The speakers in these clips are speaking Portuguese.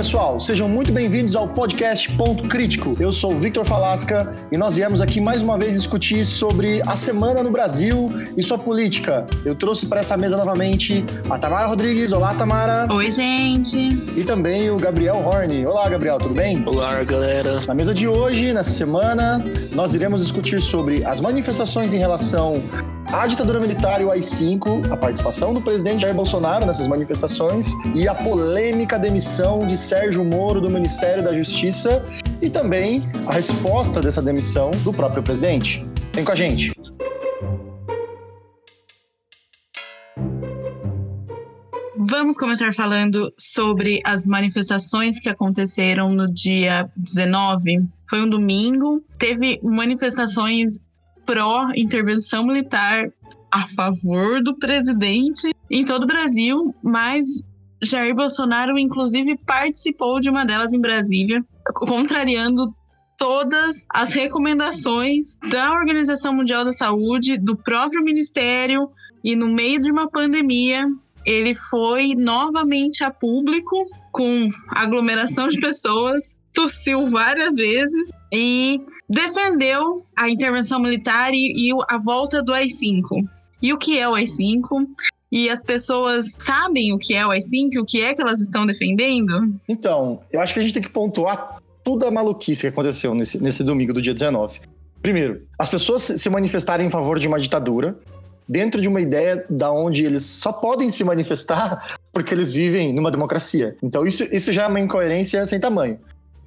pessoal, sejam muito bem-vindos ao podcast Ponto Crítico. Eu sou o Victor Falasca e nós viemos aqui mais uma vez discutir sobre a semana no Brasil e sua política. Eu trouxe para essa mesa novamente a Tamara Rodrigues. Olá, Tamara. Oi, gente. E também o Gabriel Horn. Olá, Gabriel, tudo bem? Olá, galera. Na mesa de hoje, nessa semana, nós iremos discutir sobre as manifestações em relação à ditadura militar e o AI-5, a participação do presidente Jair Bolsonaro nessas manifestações e a polêmica demissão de Sérgio Moro do Ministério da Justiça e também a resposta dessa demissão do próprio presidente. Vem com a gente. Vamos começar falando sobre as manifestações que aconteceram no dia 19. Foi um domingo, teve manifestações pró-intervenção militar a favor do presidente em todo o Brasil, mas Jair Bolsonaro, inclusive, participou de uma delas em Brasília, contrariando todas as recomendações da Organização Mundial da Saúde, do próprio Ministério, e no meio de uma pandemia, ele foi novamente a público com aglomeração de pessoas, tossiu várias vezes e defendeu a intervenção militar e, e a volta do AI-5. E o que é o AI-5? e as pessoas sabem o que é o AI-5, o que é que elas estão defendendo? Então, eu acho que a gente tem que pontuar toda a maluquice que aconteceu nesse, nesse domingo do dia 19. Primeiro, as pessoas se manifestarem em favor de uma ditadura, dentro de uma ideia da onde eles só podem se manifestar porque eles vivem numa democracia. Então isso, isso já é uma incoerência sem tamanho.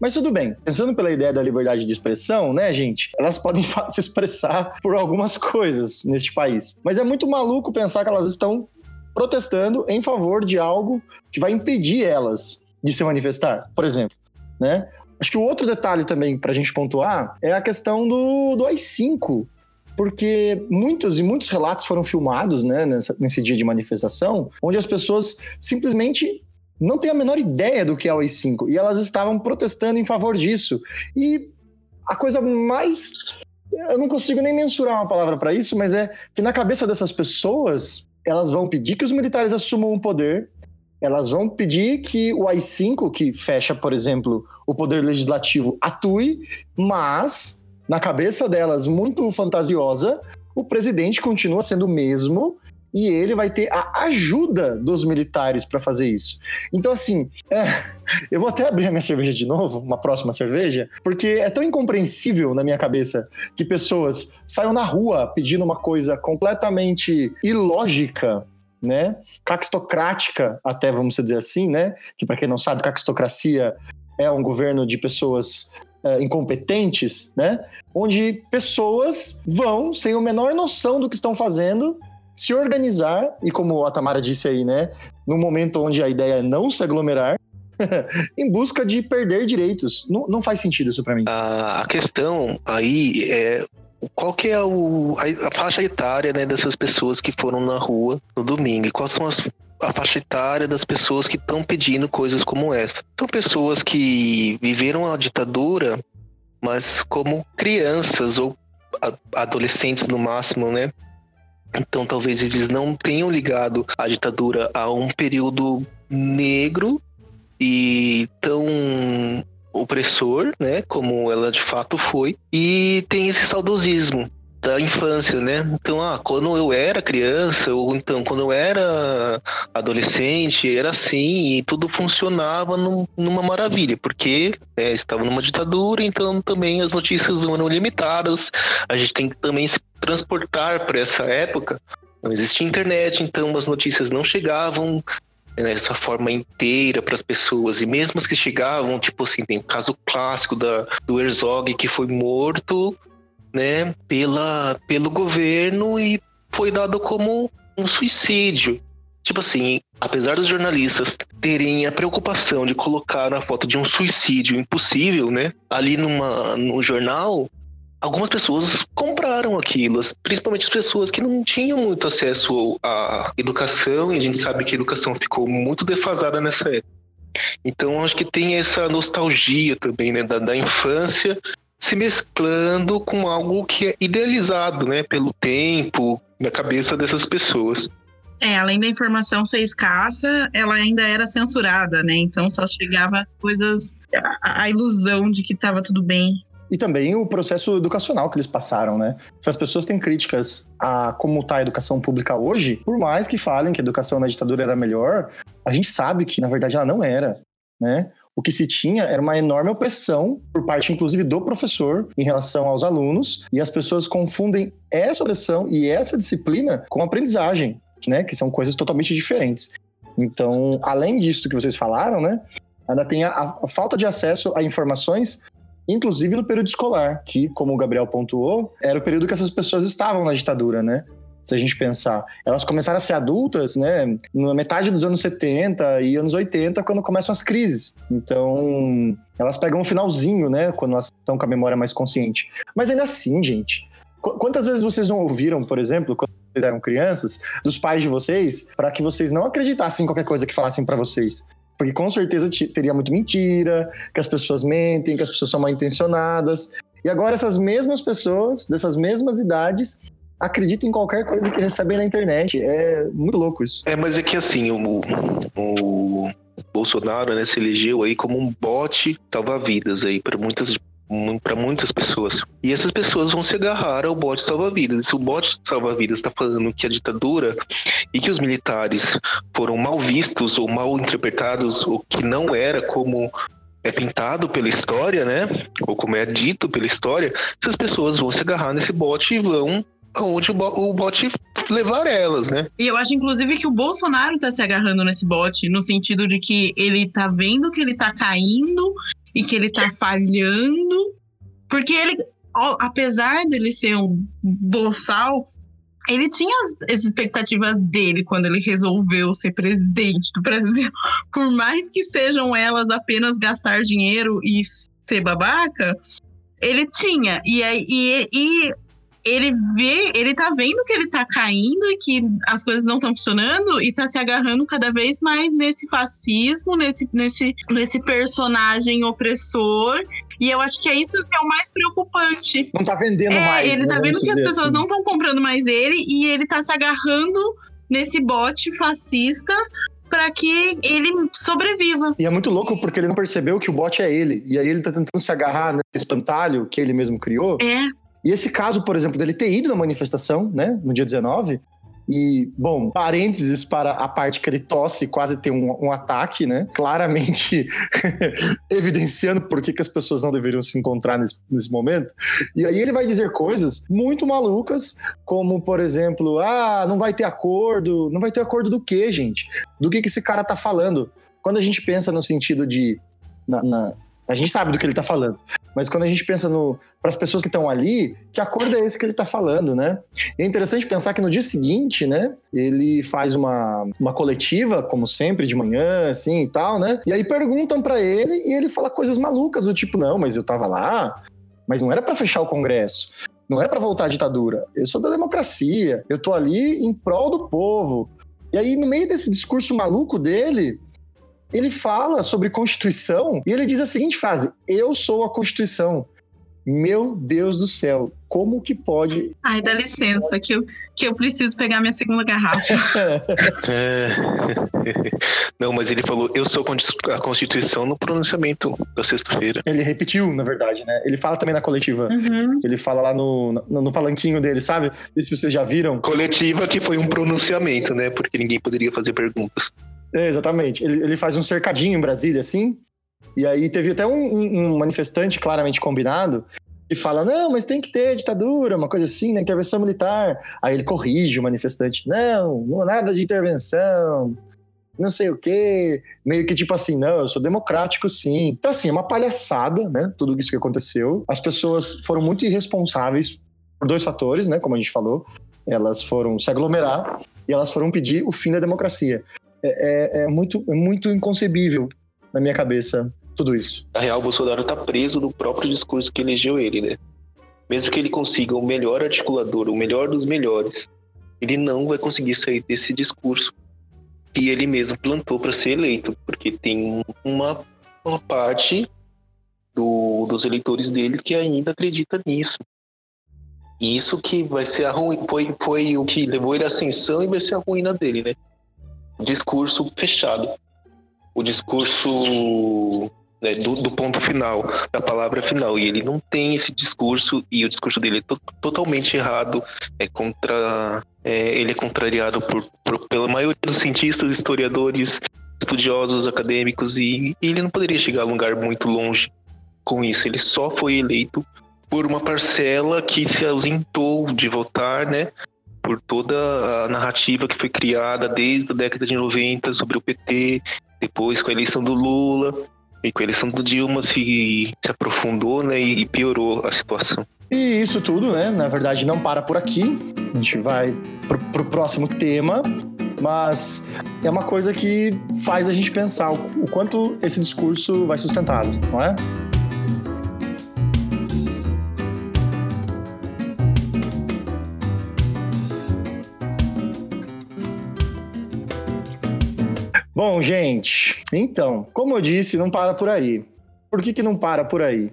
Mas tudo bem, pensando pela ideia da liberdade de expressão, né, gente? Elas podem se expressar por algumas coisas neste país. Mas é muito maluco pensar que elas estão protestando em favor de algo que vai impedir elas de se manifestar, por exemplo, né? Acho que o outro detalhe também para a gente pontuar é a questão do, do AI-5, porque muitos e muitos relatos foram filmados né, nessa, nesse dia de manifestação, onde as pessoas simplesmente não têm a menor ideia do que é o AI-5 e elas estavam protestando em favor disso. E a coisa mais. Eu não consigo nem mensurar uma palavra para isso, mas é que na cabeça dessas pessoas, elas vão pedir que os militares assumam o poder, elas vão pedir que o AI-5, que fecha, por exemplo, o poder legislativo, atue, mas, na cabeça delas, muito fantasiosa, o presidente continua sendo o mesmo e ele vai ter a ajuda dos militares para fazer isso. Então, assim, é, eu vou até abrir a minha cerveja de novo, uma próxima cerveja, porque é tão incompreensível na minha cabeça que pessoas saiam na rua pedindo uma coisa completamente ilógica né? Caquistocrática, até vamos dizer assim, né? Que para quem não sabe, caquistocracia é um governo de pessoas uh, incompetentes, né? Onde pessoas vão sem a menor noção do que estão fazendo se organizar, e como a Tamara disse aí, né? No momento onde a ideia é não se aglomerar, em busca de perder direitos. Não, não faz sentido isso para mim. A, questão aí é qual que é o, a, a, faixa etária né, dessas pessoas que foram na rua no domingo? E quais são as, a faixa etária das pessoas que estão pedindo coisas como essa? São pessoas que viveram a ditadura, mas como crianças ou adolescentes no máximo, né? Então talvez eles não tenham ligado a ditadura a um período negro e tão opressor, né, como ela de fato foi, e tem esse saudosismo da infância, né? Então, ah, quando eu era criança, ou então quando eu era adolescente, era assim, e tudo funcionava num, numa maravilha, porque é, estava numa ditadura, então também as notícias eram limitadas, a gente tem que também se transportar para essa época. Não existia internet, então as notícias não chegavam dessa forma inteira para as pessoas. E mesmo as que chegavam, tipo assim, tem o caso clássico da, do Herzog que foi morto né, pela, pelo governo e foi dado como um suicídio. Tipo assim, apesar dos jornalistas terem a preocupação de colocar a foto de um suicídio impossível, né, ali numa, no jornal, algumas pessoas compraram aquilo, principalmente as pessoas que não tinham muito acesso à educação, e a gente sabe que a educação ficou muito defasada nessa época. Então, acho que tem essa nostalgia também, né, da, da infância se mesclando com algo que é idealizado, né, pelo tempo, na cabeça dessas pessoas. É, além da informação ser escassa, ela ainda era censurada, né? Então só chegava as coisas, a, a ilusão de que estava tudo bem. E também o processo educacional que eles passaram, né? Se as pessoas têm críticas a como está a educação pública hoje, por mais que falem que a educação na ditadura era melhor, a gente sabe que, na verdade, ela não era, né? O que se tinha era uma enorme opressão por parte, inclusive, do professor em relação aos alunos, e as pessoas confundem essa opressão e essa disciplina com aprendizagem né? Que são coisas totalmente diferentes. Então, além disso que vocês falaram, né? Ainda tem a, a falta de acesso a informações, inclusive no período escolar, que, como o Gabriel pontuou, era o período que essas pessoas estavam na ditadura, né? Se a gente pensar. Elas começaram a ser adultas, né, na metade dos anos 70 e anos 80, quando começam as crises. Então, elas pegam um finalzinho, né, quando elas estão com a memória mais consciente. Mas ainda assim, gente, quantas vezes vocês não ouviram, por exemplo, quando vocês eram crianças, dos pais de vocês, para que vocês não acreditassem em qualquer coisa que falassem para vocês. Porque com certeza teria muito mentira, que as pessoas mentem, que as pessoas são mal intencionadas. E agora essas mesmas pessoas, dessas mesmas idades, acreditam em qualquer coisa que recebem na internet. É muito louco isso. É, mas é que assim, o, o Bolsonaro né, se elegeu aí como um bote salva-vidas aí para muitas para muitas pessoas. E essas pessoas vão se agarrar ao bote salva-vidas. Se o bote salva-vidas está falando que a ditadura e que os militares foram mal vistos ou mal interpretados, o que não era como é pintado pela história, né? Ou como é dito pela história, essas pessoas vão se agarrar nesse bote e vão aonde o bote levar elas, né? E eu acho, inclusive, que o Bolsonaro tá se agarrando nesse bote, no sentido de que ele tá vendo que ele tá caindo e que ele tá falhando, porque ele, apesar dele ser um boçal, ele tinha as, as, expectativas dele quando ele resolveu ser presidente do Brasil. Por mais que sejam elas apenas gastar dinheiro e ser babaca, ele tinha. E, e, e ele vê, ele tá vendo que ele tá caindo e que as coisas não estão funcionando e tá se agarrando cada vez mais nesse fascismo, nesse, nesse, nesse personagem opressor. E eu acho que é isso que é o mais preocupante. Não tá vendendo é, mais. Ele né, tá vendo que as pessoas assim. não estão comprando mais ele e ele tá se agarrando nesse bote fascista para que ele sobreviva. E é muito louco porque ele não percebeu que o bot é ele. E aí ele tá tentando se agarrar nesse espantalho que ele mesmo criou. É. E esse caso, por exemplo, dele ter ido na manifestação, né, no dia 19, e, bom, parênteses para a parte que ele tosse quase tem um, um ataque, né? Claramente evidenciando por que, que as pessoas não deveriam se encontrar nesse, nesse momento. E aí ele vai dizer coisas muito malucas, como, por exemplo, ah, não vai ter acordo. Não vai ter acordo do quê, gente? Do que, que esse cara tá falando? Quando a gente pensa no sentido de. Na, na, a gente sabe do que ele está falando. Mas quando a gente pensa para as pessoas que estão ali, que acordo é esse que ele está falando, né? E é interessante pensar que no dia seguinte, né, ele faz uma, uma coletiva, como sempre, de manhã, assim e tal, né? E aí perguntam para ele e ele fala coisas malucas, do tipo, não, mas eu estava lá, mas não era para fechar o Congresso. Não é para voltar à ditadura. Eu sou da democracia. Eu tô ali em prol do povo. E aí, no meio desse discurso maluco dele, ele fala sobre Constituição e ele diz a seguinte frase: Eu sou a Constituição. Meu Deus do céu, como que pode. Ai, dá licença, que eu, que eu preciso pegar minha segunda garrafa. é... Não, mas ele falou, eu sou a Constituição no pronunciamento da sexta-feira. Ele repetiu, na verdade, né? Ele fala também na coletiva. Uhum. Ele fala lá no, no, no, palanquinho dele, sabe? E se vocês já viram. Coletiva que foi um pronunciamento, né? Porque ninguém poderia fazer perguntas. É, exatamente. Ele, ele faz um cercadinho em Brasília, assim. E aí teve até um, um, manifestante claramente combinado que fala: não, mas tem que ter ditadura, uma coisa assim, na intervenção militar. Aí ele corrige o manifestante: não, não nada de intervenção, não sei o quê. Meio que tipo assim: não, eu sou democrático sim. Então, assim, é uma palhaçada, né? Tudo isso que aconteceu. As pessoas foram muito irresponsáveis por dois fatores, né? Como a gente falou. Elas foram se aglomerar e elas foram pedir o fim da democracia. É, é, é, muito, é muito inconcebível na minha cabeça tudo isso. Na real, o Bolsonaro tá preso no próprio discurso que elegeu ele, né? Mesmo que ele consiga o melhor articulador, o melhor dos melhores, ele não vai conseguir sair desse discurso que ele mesmo plantou para ser eleito, porque tem uma, uma parte do, dos eleitores dele que ainda acredita nisso. E isso que vai ser a ruim, foi, foi o que levou ele à ascensão e vai ser a ruína dele, né? Discurso fechado. O discurso né, do, do, ponto final, da palavra final. E ele não tem esse discurso, e o discurso dele é to totalmente errado, é contra. É, ele é contrariado por, por, pela maioria dos cientistas, historiadores, estudiosos, acadêmicos, e, e ele não poderia chegar a um lugar muito longe com isso. Ele só foi eleito por uma parcela que se ausentou de votar, né? Por toda a narrativa que foi criada desde a década de 90 sobre o PT, depois com a eleição do Lula, e com a eleição do Dilma se, se aprofundou né, e piorou a situação. E isso tudo, né, na verdade, não para por aqui. A gente vai pro, pro próximo tema, mas é uma coisa que faz a gente pensar o, o quanto esse discurso vai sustentado, não é? Bom, gente, então, como eu disse, não para por aí. Por que, que não para por aí?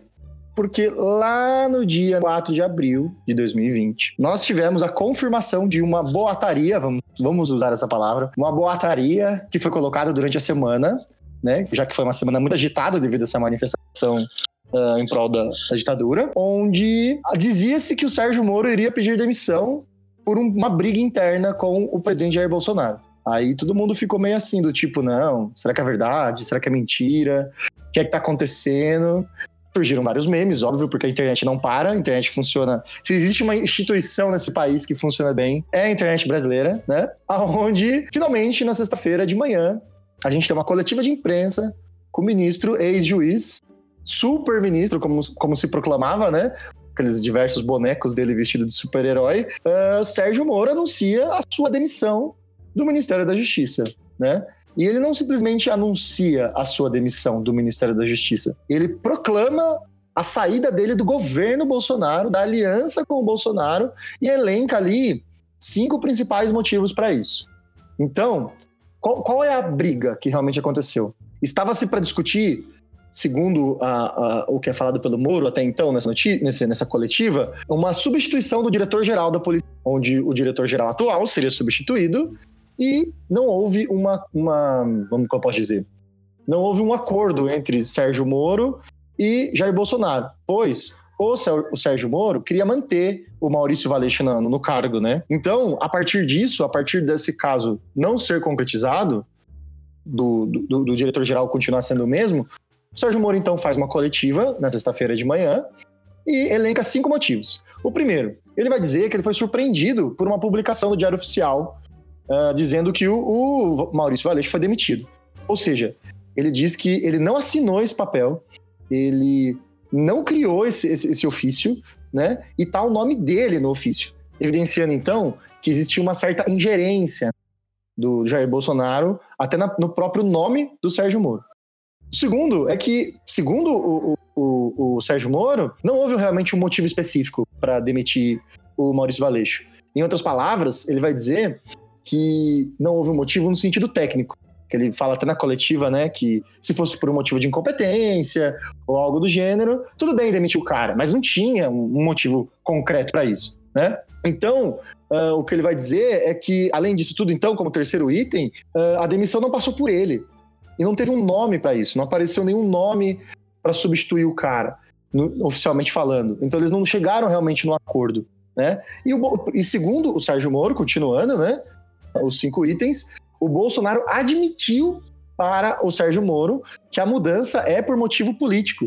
Porque lá no dia 4 de abril de 2020, nós tivemos a confirmação de uma boataria, vamos, vamos usar essa palavra, uma boataria que foi colocada durante a semana, né? Já que foi uma semana muito agitada devido a essa manifestação uh, em prol da, da ditadura, onde dizia-se que o Sérgio Moro iria pedir demissão por um, uma briga interna com o presidente Jair Bolsonaro. Aí todo mundo ficou meio assim, do tipo, não, será que é verdade? Será que é mentira? O que é que tá acontecendo? Surgiram vários memes, óbvio, porque a internet não para, a internet funciona. Se existe uma instituição nesse país que funciona bem, é a internet brasileira, né? Aonde, finalmente, na sexta-feira de manhã, a gente tem uma coletiva de imprensa com o ministro, ex-juiz, super ministro, como, como se proclamava, né? Aqueles diversos bonecos dele vestido de super-herói. Uh, Sérgio Moro anuncia a sua demissão do Ministério da Justiça, né? E ele não simplesmente anuncia a sua demissão do Ministério da Justiça, ele proclama a saída dele do governo Bolsonaro, da aliança com o Bolsonaro, e elenca ali cinco principais motivos para isso. Então, qual, qual, é a briga que realmente aconteceu? Estava-se para discutir, segundo a, a, o que é falado pelo Moro até então nessa, nessa, nessa coletiva, uma substituição do diretor-geral da polícia, onde o diretor-geral atual seria substituído e não houve uma, uma como eu posso dizer, não houve um acordo entre Sérgio Moro e Jair Bolsonaro, pois o Sérgio Moro queria manter o Maurício Valeixo no, no cargo, né? Então, a partir disso, a partir desse caso não ser concretizado, do, do, do diretor-geral continuar sendo o mesmo, o Sérgio Moro então faz uma coletiva na sexta-feira de manhã e elenca cinco motivos. O primeiro, ele vai dizer que ele foi surpreendido por uma publicação do Diário Oficial uh, dizendo que o, o Maurício Valente foi demitido. Ou seja, ele diz que ele não assinou esse papel, ele não criou esse, esse, esse ofício, né? E tá o nome dele no ofício, evidenciando então que existia uma certa ingerência do Jair Bolsonaro até na, no próprio nome do Sérgio Moro. O segundo é que, segundo o, o, o Sérgio Moro, não houve realmente um motivo específico para demitir o Maurício Valeixo. Em outras palavras, ele vai dizer que não houve motivo no sentido técnico. Que ele fala até na coletiva, né, que se fosse por um motivo de incompetência ou algo do gênero, tudo bem demitir o cara, mas não tinha um motivo concreto para isso, né? Então, uh, o que ele vai dizer é que, além disso tudo, então, como terceiro item, uh, a demissão não passou por ele. E não teve um nome para isso, não apareceu nenhum nome para substituir o cara, no, oficialmente falando. Então, eles não chegaram realmente no acordo. Né? E, o, e segundo o Sérgio Moro, continuando, né? Os cinco itens, o Bolsonaro admitiu para o Sérgio Moro que a mudança é por motivo político.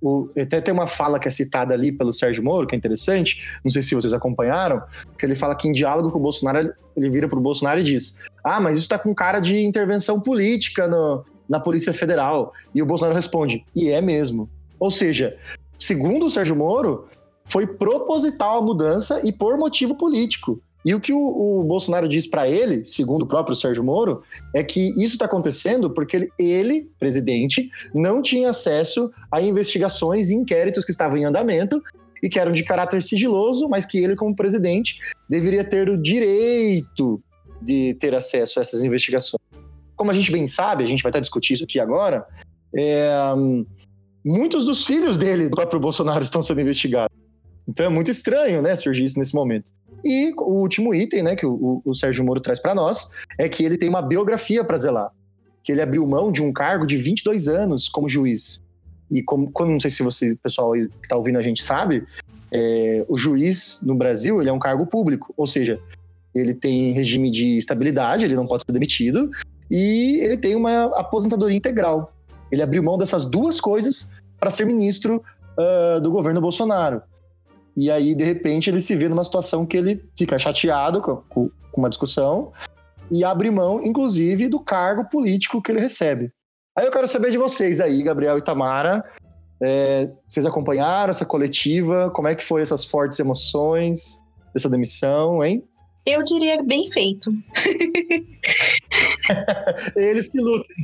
O, até tem uma fala que é citada ali pelo Sérgio Moro, que é interessante, não sei se vocês acompanharam, que ele fala que em diálogo com o Bolsonaro, ele vira para o Bolsonaro e diz: Ah, mas isso está com cara de intervenção política no, na Polícia Federal. E o Bolsonaro responde: E é mesmo. Ou seja, segundo o Sérgio Moro, foi proposital a mudança e por motivo político. E o que o, o Bolsonaro diz para ele, segundo o próprio Sérgio Moro, é que isso está acontecendo porque ele, ele, presidente, não tinha acesso a investigações e inquéritos que estavam em andamento e que eram de caráter sigiloso, mas que ele, como presidente, deveria ter o direito de ter acesso a essas investigações. Como a gente bem sabe, a gente vai até discutir isso aqui agora, é, muitos dos filhos dele, do próprio Bolsonaro, estão sendo investigados. Então é muito estranho, né, surgir isso nesse momento. E o último item, né, que o, o Sérgio Moro traz para nós, é que ele tem uma biografia para zelar. Que ele abriu mão de um cargo de 22 anos como juiz. E como, como não sei se você, pessoal que está ouvindo a gente sabe, é, o juiz no Brasil ele é um cargo público, ou seja, ele tem regime de estabilidade, ele não pode ser demitido, e ele tem uma aposentadoria integral. Ele abriu mão dessas duas coisas para ser ministro uh, do governo Bolsonaro. E aí, de repente, ele se vê numa situação que ele fica chateado com, com uma discussão e abre mão, inclusive, do cargo político que ele recebe. Aí eu quero saber de vocês aí, Gabriel e Tamara. É, vocês acompanharam essa coletiva? Como é que foi essas fortes emoções dessa demissão, hein? Eu diria bem feito. Eles que lutem.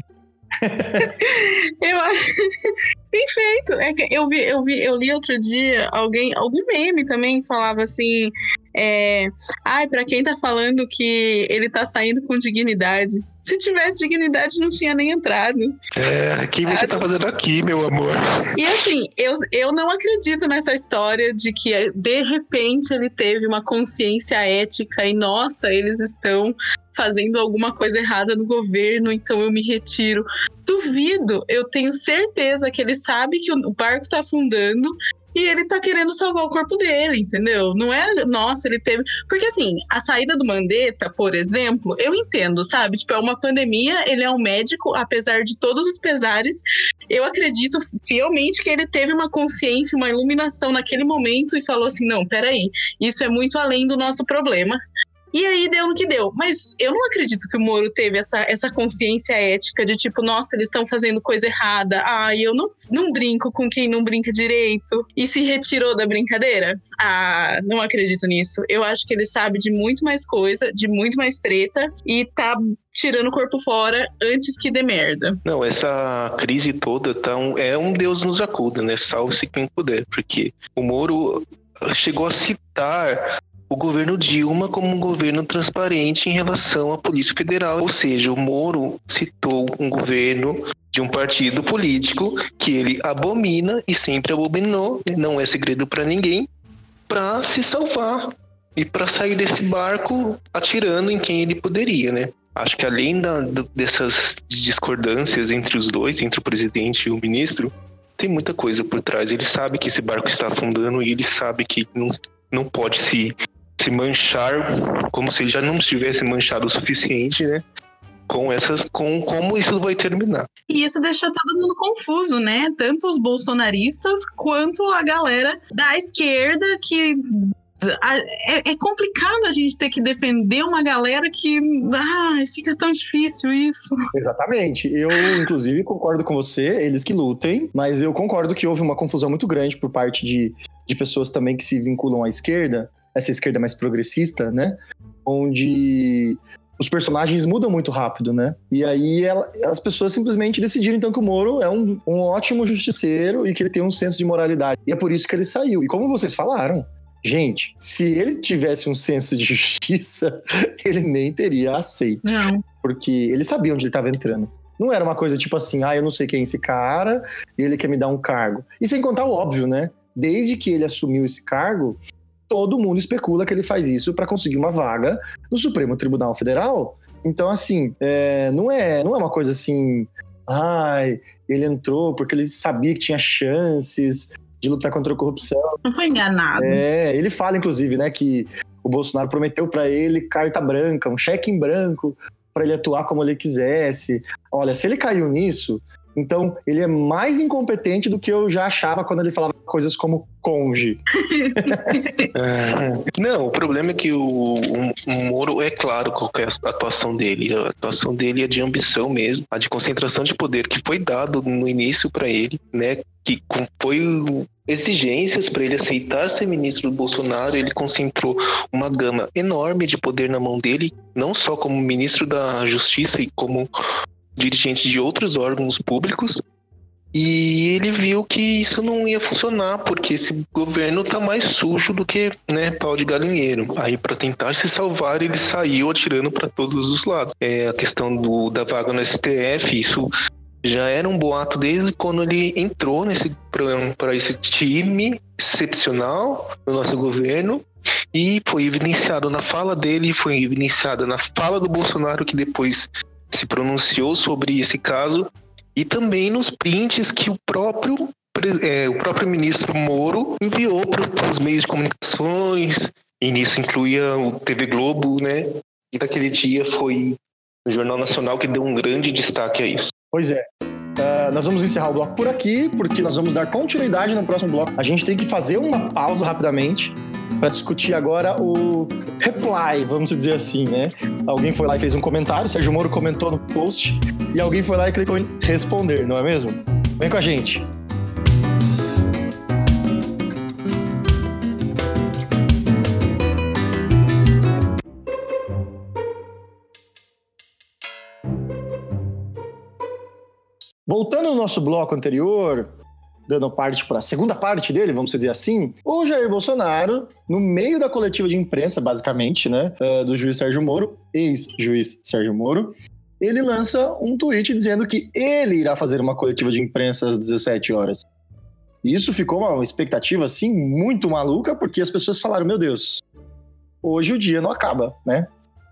Eu acho bem feito. É que eu vi, eu vi, eu li outro dia alguém, algum meme também falava assim, é, ai, para quem tá falando que ele tá saindo com dignidade. Se tivesse dignidade, não tinha nem entrado. É, o que você tá fazendo aqui, meu amor? E assim, eu, eu não acredito nessa história de que de repente ele teve uma consciência ética e, nossa, eles estão fazendo alguma coisa errada no governo, então eu me retiro. Duvido, eu tenho certeza que ele sabe que o barco tá afundando e ele tá querendo salvar o corpo dele, entendeu? Não é, nossa, ele teve. Porque assim, a saída do Mandetta, por exemplo, eu entendo, sabe? Tipo, é uma pandemia, ele é um médico, apesar de todos os pesares. Eu acredito fielmente que ele teve uma consciência, uma iluminação naquele momento e falou assim: não, peraí, isso é muito além do nosso problema. E aí deu no que deu. Mas eu não acredito que o Moro teve essa, essa consciência ética de tipo, nossa, eles estão fazendo coisa errada. Ah, eu não, não brinco com quem não brinca direito. E se retirou da brincadeira? Ah, não acredito nisso. Eu acho que ele sabe de muito mais coisa, de muito mais treta e tá tirando o corpo fora antes que dê merda. Não, essa crise toda tá um, é um Deus nos acuda, né? Salve-se quem puder, porque o Moro chegou a citar o governo Dilma como um governo transparente em relação à Polícia Federal. Ou seja, o Moro citou um governo de um partido político que ele abomina e sempre abominou, não é segredo para ninguém, para se salvar e para sair desse barco atirando em quem ele poderia, né? Acho que além da, dessas discordâncias entre os dois, entre o presidente e o ministro, tem muita coisa por trás. Ele sabe que esse barco está afundando e ele sabe que não, não pode se se manchar como se ele já não estivesse manchado o suficiente, né? Com essas, com como isso vai terminar. E isso deixa todo mundo confuso, né? Tanto os bolsonaristas quanto a galera da esquerda que é, é, complicado a gente ter que defender uma galera que ah, fica tão difícil isso. Exatamente. Eu, inclusive, concordo com você, eles que lutem, mas eu concordo que houve uma confusão muito grande por parte de, de pessoas também que se vinculam à esquerda, essa esquerda mais progressista, né? Onde os personagens mudam muito rápido, né? E aí ela, as pessoas simplesmente decidiram então que o Moro é um, um ótimo justiceiro e que ele tem um senso de moralidade. E é por isso que ele saiu. E como vocês falaram, gente, se ele tivesse um senso de justiça, ele nem teria aceito. Não. Porque ele sabia onde ele estava entrando. Não era uma coisa tipo assim, ah, eu não sei quem é esse cara, e ele quer me dar um cargo. E sem contar o óbvio, né? Desde que ele assumiu esse cargo, todo mundo especula que ele faz isso para conseguir uma vaga no Supremo Tribunal Federal. Então, assim, é, não, é, não é uma coisa assim, ai, ele entrou porque ele sabia que tinha chances de lutar contra a corrupção. Não foi enganado. É, ele fala, inclusive, né, que o Bolsonaro prometeu para ele carta branca, um cheque em branco, para ele atuar como ele quisesse. Olha, se ele caiu nisso, então, ele é mais incompetente do que eu já achava quando ele falava coisas como conge. é. Não, o problema é que o, o, Moro é claro qual é a atuação dele. A atuação dele é de ambição mesmo, a de concentração de poder que foi dado no início para ele, né? Que foi exigências para ele aceitar ser ministro do Bolsonaro, ele concentrou uma gama enorme de poder na mão dele, não só como ministro da Justiça e como dirigente de outros órgãos públicos. E ele viu que isso não ia funcionar, porque esse governo tá mais sujo do que né, pau de galinheiro. Aí, para tentar se salvar, ele saiu atirando para todos os lados. É, a questão do, da vaga no STF, isso já era um boato desde quando ele entrou nesse para esse time excepcional do nosso governo e foi evidenciado na fala dele, foi evidenciado na fala do Bolsonaro que depois se pronunciou sobre esse caso e também nos prints que o próprio é, o próprio ministro Moro enviou para os meios de comunicações e nisso incluía o TV Globo, né? E daquele dia foi o Jornal Nacional que deu um grande destaque a isso. Pois é. Uh, nós vamos encerrar o bloco por aqui, porque nós vamos dar continuidade no próximo bloco. A gente tem que fazer uma pausa rapidamente para discutir agora o reply, vamos dizer assim, né? Alguém foi lá e fez um comentário, Sérgio Moro comentou no post, e alguém foi lá e clicou em responder, não é mesmo? Vem com a gente. Voltando no nosso bloco anterior, dando parte para a segunda parte dele, vamos dizer assim, o Jair Bolsonaro, no meio da coletiva de imprensa, basicamente, né, uh, do juiz Sérgio Moro, ex-juiz Sérgio Moro, ele lança um tweet dizendo que ele irá fazer uma coletiva de imprensa às 17 horas. Isso ficou uma expectativa, assim, muito maluca, porque as pessoas falaram, meu Deus, hoje o dia não acaba, né?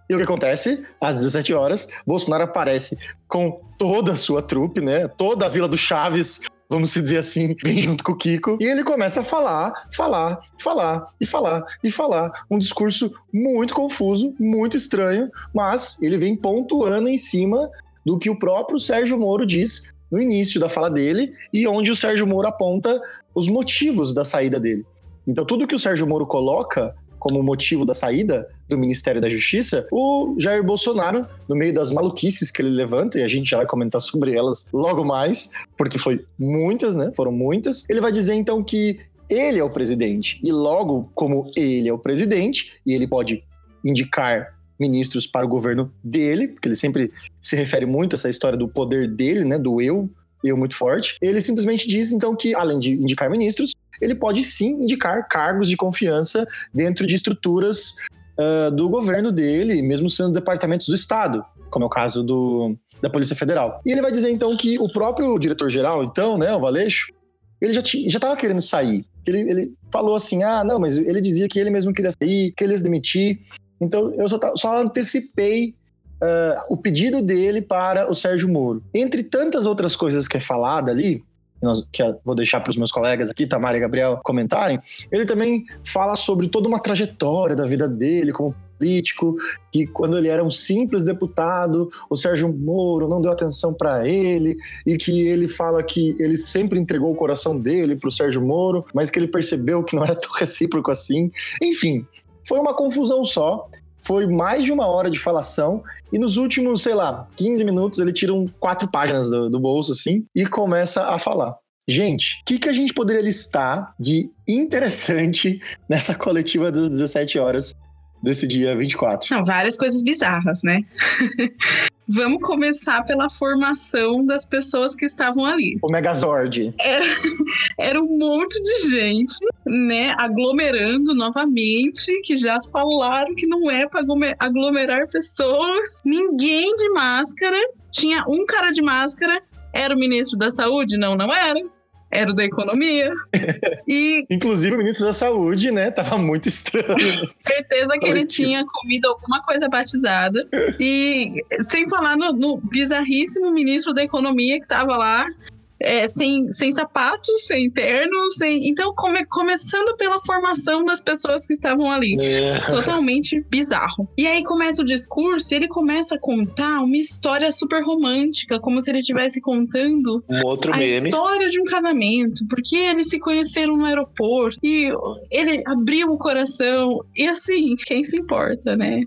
E o que acontece? Às 17 horas, Bolsonaro aparece com toda a sua trupe, né? Toda a Vila do Chaves, vamos dizer assim, vem junto com o Kiko. E ele começa a falar, falar, falar e falar e falar. Um discurso muito confuso, muito estranho, mas ele vem pontuando em cima do que o próprio Sérgio Moro diz no início da fala dele e onde o Sérgio Moro aponta os motivos da saída dele. Então, tudo que o Sérgio Moro coloca como motivo da saída do Ministério da Justiça, o Jair Bolsonaro, no meio das maluquices que ele levanta, e a gente já vai comentar sobre elas logo mais, porque foi muitas, né? Foram muitas. Ele vai dizer então que ele é o presidente, e logo como ele é o presidente, e ele pode indicar ministros para o governo dele, porque ele sempre se refere muito a essa história do poder dele, né, do eu, eu muito forte. Ele simplesmente diz então que além de indicar ministros, ele pode sim indicar cargos de confiança dentro de estruturas uh, do governo dele, mesmo sendo departamentos do Estado, como é o caso do, da Polícia Federal. E ele vai dizer então que o próprio diretor-geral, então, né, o Valeixo, ele já estava querendo sair. Ele, ele falou assim: ah, não, mas ele dizia que ele mesmo queria sair, que ele ia se demitir. Então eu só, só antecipei uh, o pedido dele para o Sérgio Moro. Entre tantas outras coisas que é falada ali, que vou deixar para os meus colegas aqui, Tamara e Gabriel, comentarem, ele também fala sobre toda uma trajetória da vida dele como político, que quando ele era um simples deputado, o Sérgio Moro não deu atenção para ele, e que ele fala que ele sempre entregou o coração dele para o Sérgio Moro, mas que ele percebeu que não era tão recíproco assim. Enfim, foi uma confusão só. Foi mais de uma hora de falação e nos últimos, sei lá, 15 minutos ele tira um, quatro páginas do, do bolso assim e começa a falar. Gente, o que, que a gente poderia listar de interessante nessa coletiva das 17 horas desse dia 24? Não, várias coisas bizarras, né? Vamos começar pela formação das pessoas que estavam ali. O Megazord. Era, era um monte de gente, né, aglomerando novamente, que já falaram que não é para aglomerar pessoas. Ninguém de máscara. Tinha um cara de máscara. Era o ministro da Saúde? Não, não era era o da economia. E. Inclusive, o ministro da Saúde, né? Tava muito estranho. Certeza que ele tinha comido alguma coisa batizada. E sem falar no, no bizarríssimo ministro da Economia que tava lá é, sem, sem sapatos, sem terno, sem. Então, come, começando pela formação das pessoas que estavam ali. É. Totalmente bizarro. E aí começa o discurso e ele começa a contar uma história super romântica, como se ele estivesse contando um outro a meme. história de um casamento, porque eles se conheceram no aeroporto e ele abriu o coração. E assim, quem se importa, né?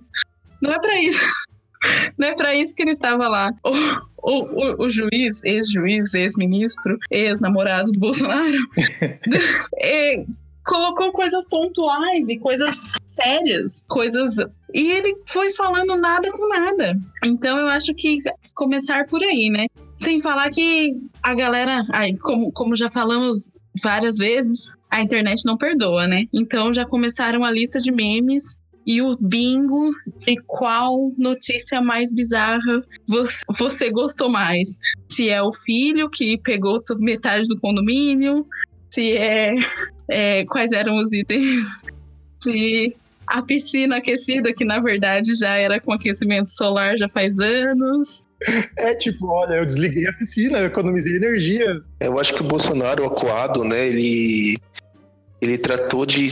Não é para isso. Não é para isso que ele estava lá. O, o, o, juiz, ex-juiz, ex-ministro, ex-namorado do Bolsonaro, é, colocou coisas pontuais e coisas sérias, coisas. E ele foi falando nada com nada. Então eu acho que começar por aí, né? Sem falar que a galera, ai, como, como já falamos várias vezes, a internet não perdoa, né? Então já começaram a lista de memes e o bingo de qual notícia mais bizarra você gostou mais. Se é o filho que pegou metade do condomínio, se é, é quais eram os itens, se a piscina aquecida, que na verdade já era com aquecimento solar já faz anos. É tipo, olha, eu desliguei a piscina, eu economizei energia. Eu acho que o Bolsonaro, acuado, né, ele, ele tratou de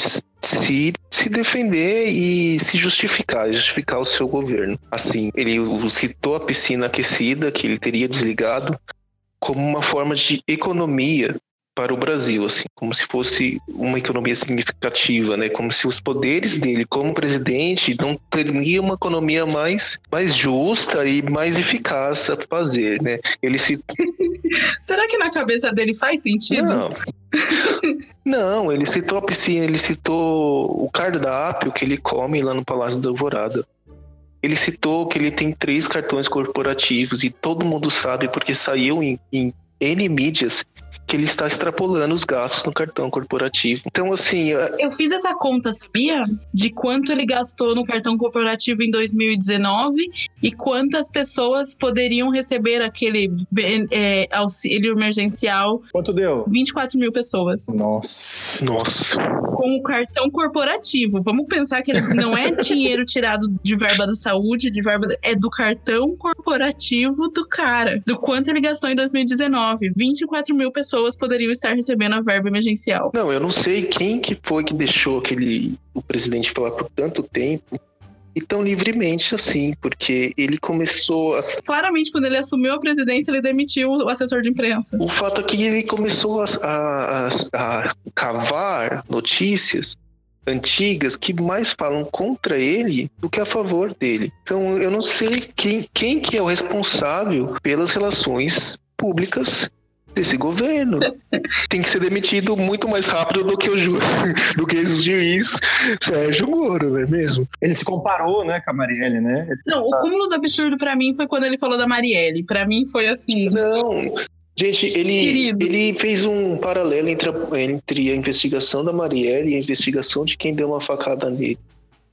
se, se defender e se justificar, justificar o seu governo. Assim, ele citou a piscina aquecida que ele teria desligado como uma forma de economia para o Brasil, assim, como se fosse uma economia significativa, né? Como se os poderes dele como presidente não teriam uma economia mais, mais justa e mais eficaz a fazer, né? Ele se Será que na cabeça dele faz sentido? Não. não, ele citou a piscina, ele citou o cardápio que ele come lá no Palácio da Alvorada. Ele citou que ele tem três cartões corporativos e todo mundo sabe porque saiu em, em N mídias que ele está extrapolando os gastos no cartão corporativo. Então, assim. Eu fiz essa conta, sabia? De quanto ele gastou no cartão corporativo em 2019 e quantas pessoas poderiam receber aquele é, auxílio emergencial. Quanto deu? 24 mil pessoas. Nossa. Nossa. Com o cartão corporativo. Vamos pensar que ele não é dinheiro tirado de verba da saúde, de verba. É do cartão corporativo do cara. Do quanto ele gastou em 2019. 24 mil pessoas pessoas poderiam estar recebendo a verba emergencial. Não, eu não sei quem que foi que deixou aquele o presidente falar por tanto tempo e tão livremente assim, porque ele começou a... Claramente, quando ele assumiu a presidência, ele demitiu o assessor de imprensa. O fato é que ele começou a, a, a cavar notícias antigas que mais falam contra ele do que a favor dele. Então eu não sei quem, quem que é o responsável pelas relações públicas desse governo. Tem que ser demitido muito mais rápido do que o, ju do que o juiz Sérgio Moro, não é mesmo? Ele se comparou, né, com a Marielle, né? Não, o cúmulo do absurdo para mim foi quando ele falou da Marielle. Para mim foi assim. Não. Gente, ele, ele fez um paralelo entre a, entre a investigação da Marielle e a investigação de quem deu uma facada nele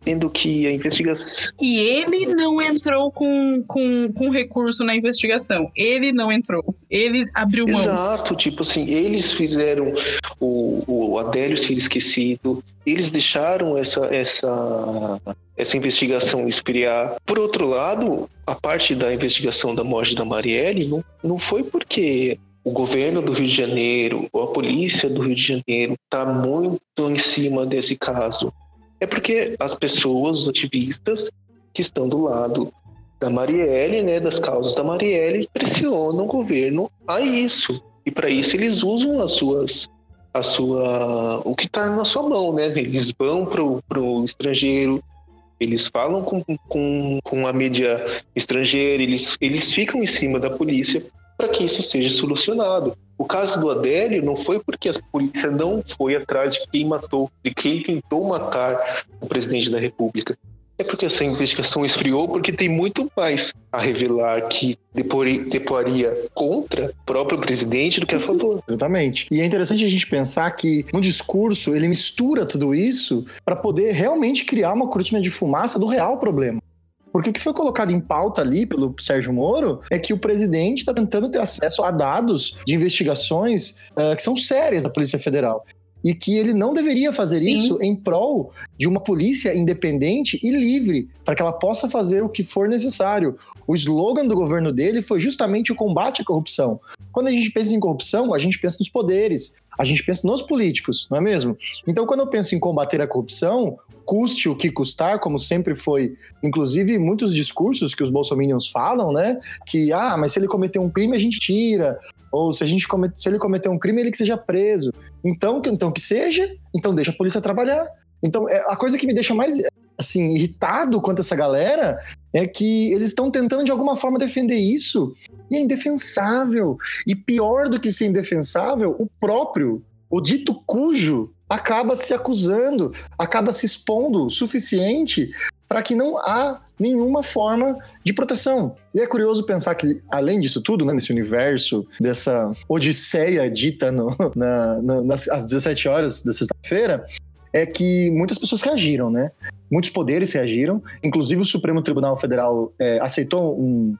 tendo que a investigação. E ele não entrou com, com, com recurso na investigação. Ele não entrou. Ele abriu mão. Exato, tipo assim, eles fizeram o, o Adélio ser esquecido, eles deixaram essa, essa, essa investigação esfriar. Por outro lado, a parte da investigação da morte da Marielle não, não foi porque o governo do Rio de Janeiro ou a polícia do Rio de Janeiro está muito em cima desse caso. É porque as pessoas, os ativistas que estão do lado da Marielle, né, das causas da Marielle, pressionam o governo a isso. E para isso eles usam as suas a sua o que está na sua mão, né? Eles vão para o estrangeiro, eles falam com, com, com a mídia estrangeira, eles, eles ficam em cima da polícia para que isso seja solucionado. O caso do Adélio não foi porque a polícia não foi atrás de quem matou, de quem tentou matar o presidente da República. É porque essa investigação esfriou, porque tem muito mais a revelar que deporia contra o próprio presidente do que a favor. Exatamente. E é interessante a gente pensar que no discurso ele mistura tudo isso para poder realmente criar uma cortina de fumaça do real problema. Porque o que foi colocado em pauta ali pelo Sérgio Moro é que o presidente está tentando ter acesso a dados de investigações uh, que são sérias da Polícia Federal e que ele não deveria fazer Sim. isso em prol de uma polícia independente e livre, para que ela possa fazer o que for necessário. O slogan do governo dele foi justamente o combate à corrupção. Quando a gente pensa em corrupção, a gente pensa nos poderes, a gente pensa nos políticos, não é mesmo? Então, quando eu penso em combater a corrupção, custe o que custar, como sempre foi, inclusive muitos discursos que os bolsominions falam, né? Que, ah, mas se ele cometer um crime, a gente tira. Ou se, a gente comete, se ele cometer um crime, ele que seja preso. Então, que, então que seja, então deixa a polícia trabalhar. Então, é, a coisa que me deixa mais assim, irritado quanto essa galera é que eles estão tentando de alguma forma defender isso e é indefensável. E pior do que ser indefensável, o próprio, o dito cujo, acaba se acusando, acaba se expondo o suficiente para que não há nenhuma forma de proteção. E é curioso pensar que, além disso tudo, né, nesse universo, dessa odisseia dita no, na, na, nas, às 17 horas da sexta-feira, é que muitas pessoas reagiram, né? muitos poderes reagiram, inclusive o Supremo Tribunal Federal é, aceitou um.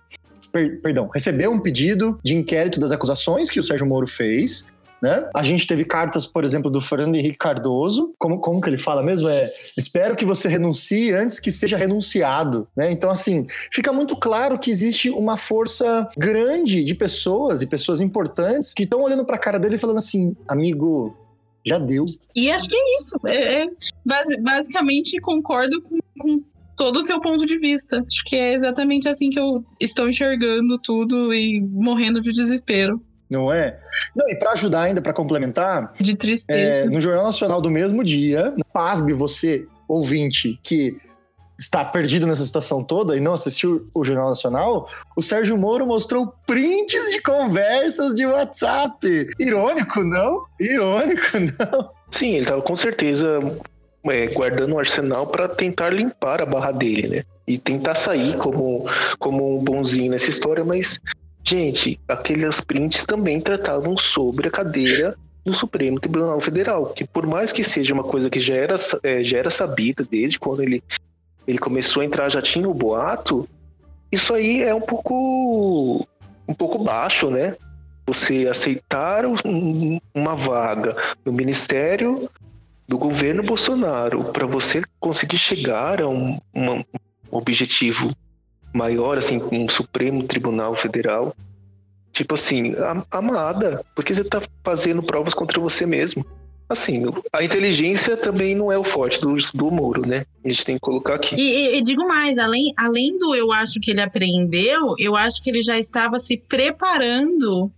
Per, perdão, recebeu um pedido de inquérito das acusações que o Sérgio Moro fez. Né? A gente teve cartas, por exemplo, do Fernando Henrique Cardoso. Como, como que ele fala mesmo? É espero que você renuncie antes que seja renunciado. Né? Então, assim, fica muito claro que existe uma força grande de pessoas e pessoas importantes que estão olhando para a cara dele e falando assim: amigo, já deu. E acho que é isso. É, é basicamente concordo com, com todo o seu ponto de vista. Acho que é exatamente assim que eu estou enxergando tudo e morrendo de desespero. Não é? Não, e para ajudar ainda, para complementar. De tristeza. É, no Jornal Nacional do mesmo dia, pasme você, ouvinte, que está perdido nessa situação toda e não assistiu o Jornal Nacional, o Sérgio Moro mostrou prints de conversas de WhatsApp. Irônico, não? Irônico, não? Sim, ele estava com certeza é, guardando um arsenal para tentar limpar a barra dele, né? E tentar sair como, como um bonzinho nessa história, mas Gente, aqueles prints também tratavam sobre a cadeira do Supremo Tribunal Federal, que por mais que seja uma coisa que já era, é, já era sabida desde quando ele, ele começou a entrar, já tinha o boato, isso aí é um pouco um pouco baixo, né? Você aceitar um, uma vaga no Ministério do governo Bolsonaro para você conseguir chegar a um, um objetivo maior, assim, com um Supremo Tribunal Federal. Tipo assim, amada, porque você tá fazendo provas contra você mesmo. Assim, a inteligência também não é o forte do, do Moro, né? A gente tem que colocar aqui. E, e, digo mais, além, além do eu acho que ele aprendeu, eu acho que ele já estava se preparando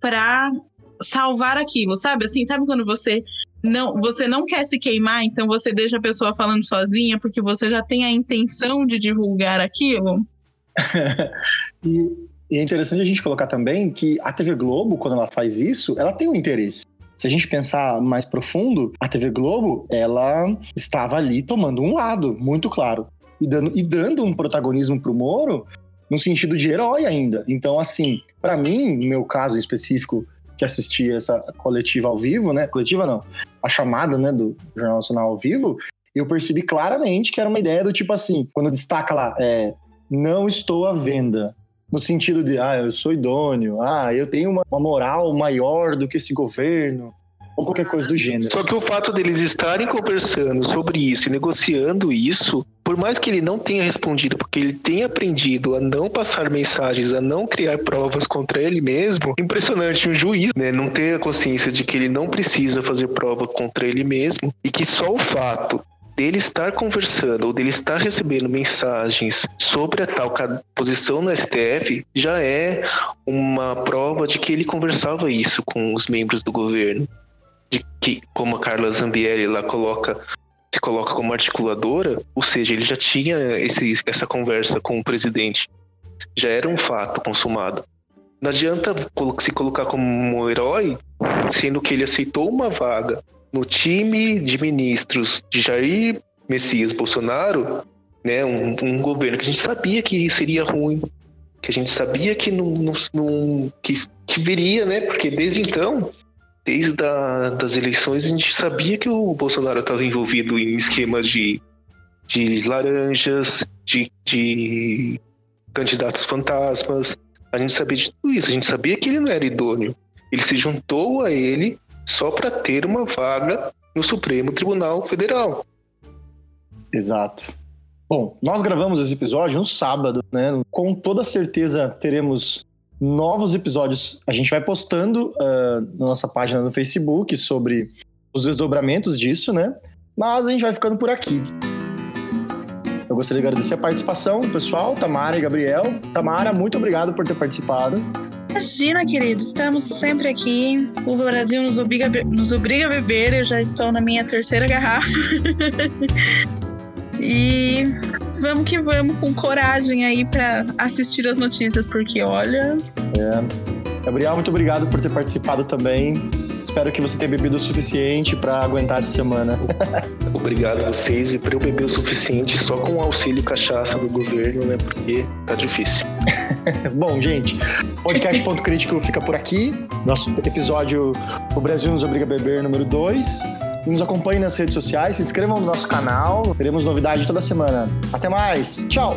para salvar aquilo, sabe? Assim, sabe quando você não, você não quer se queimar, então você deixa a pessoa falando sozinha porque você já tem a intenção de divulgar aquilo. e, e, é interessante a gente colocar também que a TV Globo, quando ela faz isso, ela tem um interesse. Se a gente pensar mais profundo, a TV Globo, ela estava ali tomando um lado, muito claro. E dando, e dando um protagonismo pro Moro no sentido de herói ainda. Então, assim, para mim, no meu caso específico, que assisti essa coletiva ao vivo, né? Coletiva não, a chamada, né, do Jornal Nacional ao vivo, eu percebi claramente que era uma ideia do tipo assim, quando destaca lá, é, não estou à venda. No sentido de, ah, eu sou idôneo, ah, eu tenho uma, uma moral maior do que esse governo, ou qualquer coisa do gênero. Só que o fato deles estarem conversando sobre isso e negociando isso, por mais que ele não tenha respondido, porque ele tenha aprendido a não passar mensagens, a não criar provas contra ele mesmo, impressionante um juiz, né, não ter a consciência de que ele não precisa fazer prova contra ele mesmo e que só o fato dele estar conversando ou dele estar recebendo mensagens sobre a tal posição no STF já é uma prova de que ele conversava isso com os membros do governo de que, como a Carla Zambielli lá coloca, se coloca como articuladora, ou seja, ele já tinha esse, essa conversa com o presidente. Já era um fato consumado. Não adianta se colocar como um herói, sendo que ele aceitou uma vaga no time de ministros de Jair Messias Bolsonaro, né, um, um governo que a gente sabia que seria ruim, que a gente sabia que não, não, não que, que viria, né? Porque desde então desde a, das eleições a gente sabia que o Bolsonaro estava envolvido em esquemas de, de laranjas, de, de candidatos fantasmas. A gente sabia de tudo isso. A gente sabia que ele não era idôneo. Ele se juntou a ele só para ter uma vaga no Supremo Tribunal Federal. Exato. Bom, nós gravamos esse episódio no sábado, né? Com toda certeza teremos novos episódios. A gente vai postando uh, na nossa página no Facebook sobre os desdobramentos disso, né? Mas a gente vai ficando por aqui. Eu gostaria de agradecer a participação do pessoal, Tamara e Gabriel. Tamara, muito obrigado por ter participado. Imagina, querido, estamos sempre aqui. O Brasil nos obriga, nos obriga a beber. Eu já estou na minha terceira garrafa. e vamos que vamos com coragem aí para assistir as notícias, porque olha. É. Gabriel, muito obrigado por ter participado também. Espero que você tenha bebido o suficiente para aguentar essa semana. Obrigado a vocês e para eu beber o suficiente só com o auxílio cachaça do governo, né? Porque tá difícil. Bom, gente, podcast Ponto Crítico fica por aqui. Nosso episódio O Brasil nos obriga a beber número 2. Nos acompanhem nas redes sociais, se inscrevam no nosso canal, teremos novidade toda semana. Até mais, tchau!